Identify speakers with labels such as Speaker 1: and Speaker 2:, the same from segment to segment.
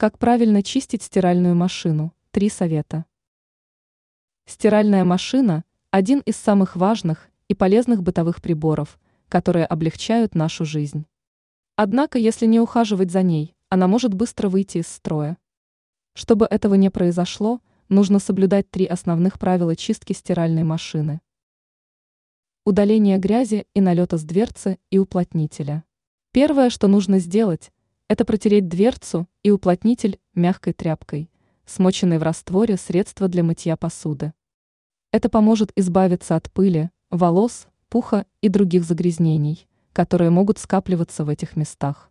Speaker 1: Как правильно чистить стиральную машину? Три совета. Стиральная машина – один из самых важных и полезных бытовых приборов, которые облегчают нашу жизнь. Однако, если не ухаживать за ней, она может быстро выйти из строя. Чтобы этого не произошло, нужно соблюдать три основных правила чистки стиральной машины. Удаление грязи и налета с дверцы и уплотнителя. Первое, что нужно сделать, это протереть дверцу и уплотнитель мягкой тряпкой, смоченной в растворе средства для мытья посуды. Это поможет избавиться от пыли, волос, пуха и других загрязнений, которые могут скапливаться в этих местах.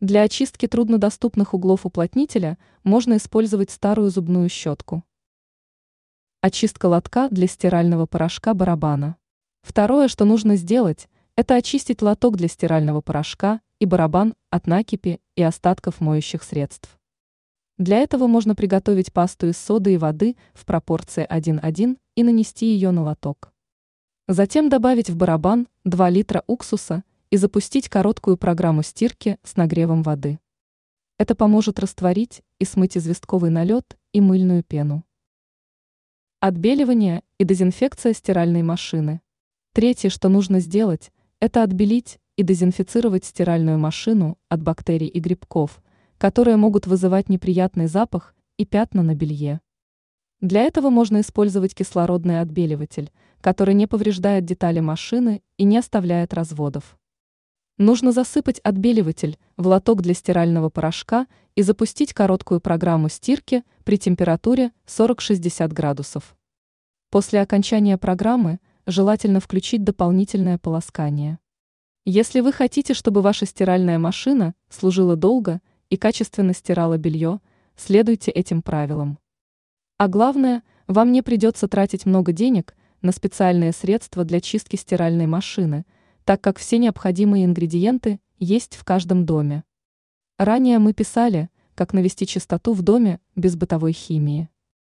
Speaker 1: Для очистки труднодоступных углов уплотнителя можно использовать старую зубную щетку. Очистка лотка для стирального порошка барабана. Второе, что нужно сделать, это очистить лоток для стирального порошка и барабан от накипи и остатков моющих средств. Для этого можно приготовить пасту из соды и воды в пропорции 1:1 и нанести ее на лоток. Затем добавить в барабан 2 литра уксуса и запустить короткую программу стирки с нагревом воды. Это поможет растворить и смыть известковый налет и мыльную пену. Отбеливание и дезинфекция стиральной машины. Третье, что нужно сделать, это отбелить и дезинфицировать стиральную машину от бактерий и грибков, которые могут вызывать неприятный запах и пятна на белье. Для этого можно использовать кислородный отбеливатель, который не повреждает детали машины и не оставляет разводов. Нужно засыпать отбеливатель в лоток для стирального порошка и запустить короткую программу стирки при температуре 40-60 градусов. После окончания программы желательно включить дополнительное полоскание. Если вы хотите, чтобы ваша стиральная машина служила долго и качественно стирала белье, следуйте этим правилам. А главное, вам не придется тратить много денег на специальные средства для чистки стиральной машины, так как все необходимые ингредиенты есть в каждом доме. Ранее мы писали, как навести чистоту в доме без бытовой химии.